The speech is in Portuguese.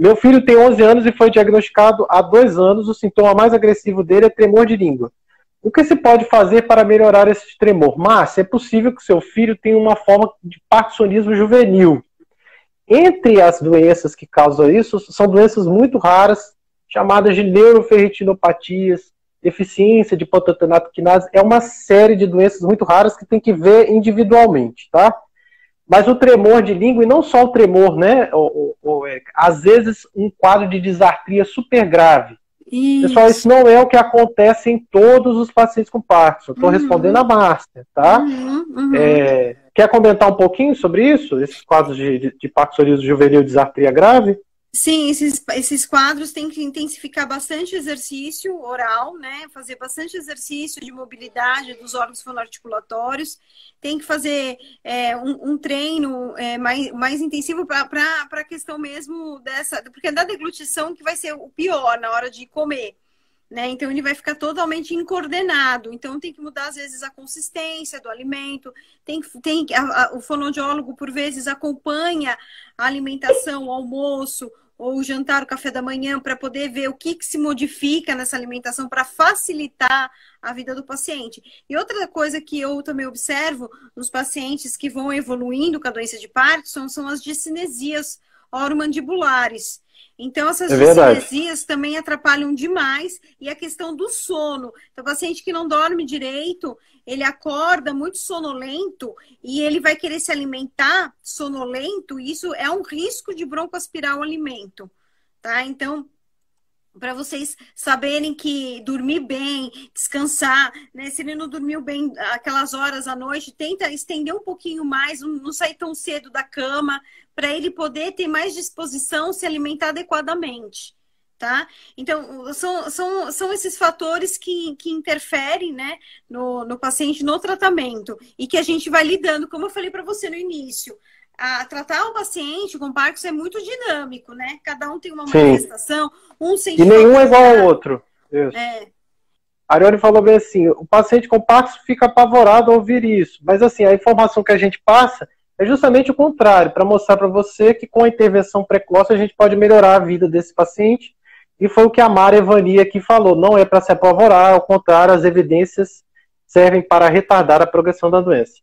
Meu filho tem 11 anos e foi diagnosticado há dois anos. O sintoma mais agressivo dele é tremor de língua. O que se pode fazer para melhorar esse tremor? Márcia, é possível que seu filho tenha uma forma de parkinsonismo juvenil. Entre as doenças que causam isso, são doenças muito raras, chamadas de neuroferritinopatias, deficiência de pantotenato quinase. É uma série de doenças muito raras que tem que ver individualmente, tá? Mas o tremor de língua, e não só o tremor, né, o, o, o, às vezes um quadro de disartria super grave. Isso. Pessoal, isso não é o que acontece em todos os pacientes com Parkinson. Estou uhum. respondendo a Márcia, tá? Uhum, uhum. É, quer comentar um pouquinho sobre isso? Esses quadros de, de, de Parkinsonismo juvenil e disartria grave? Sim, esses, esses quadros têm que intensificar bastante exercício oral, né? Fazer bastante exercício de mobilidade dos órgãos fonoarticulatórios. Tem que fazer é, um, um, treino é, mais, mais intensivo para a questão mesmo dessa. Porque é da deglutição que vai ser o pior na hora de comer. Né? Então ele vai ficar totalmente incoordenado. Então tem que mudar às vezes a consistência do alimento. Tem, tem a, a, o fonoaudiólogo por vezes acompanha a alimentação, o almoço, ou o jantar, o café da manhã, para poder ver o que, que se modifica nessa alimentação para facilitar a vida do paciente. E outra coisa que eu também observo nos pacientes que vão evoluindo com a doença de Parkinson são as discinesias oromandibulares. Então, essas é também atrapalham demais. E a questão do sono. Então, o paciente que não dorme direito, ele acorda muito sonolento e ele vai querer se alimentar sonolento. Isso é um risco de broncoaspirar o alimento. Tá? Então, para vocês saberem que dormir bem, descansar, né? Se ele não dormiu bem aquelas horas à noite, tenta estender um pouquinho mais, não sair tão cedo da cama, para ele poder ter mais disposição, se alimentar adequadamente. Tá? Então, são, são, são esses fatores que, que interferem né, no, no paciente no tratamento e que a gente vai lidando, como eu falei para você no início. A, tratar o paciente com Parkinson é muito dinâmico, né? Cada um tem uma manifestação, um sente. E nenhum é igual ao outro. Isso. É. A Ariane falou bem assim: o paciente com Parkinson fica apavorado ao ouvir isso, mas assim, a informação que a gente passa é justamente o contrário, para mostrar para você que com a intervenção precoce a gente pode melhorar a vida desse paciente. E foi o que a Mara Evani aqui falou: não é para se apavorar, ao contrário, as evidências servem para retardar a progressão da doença.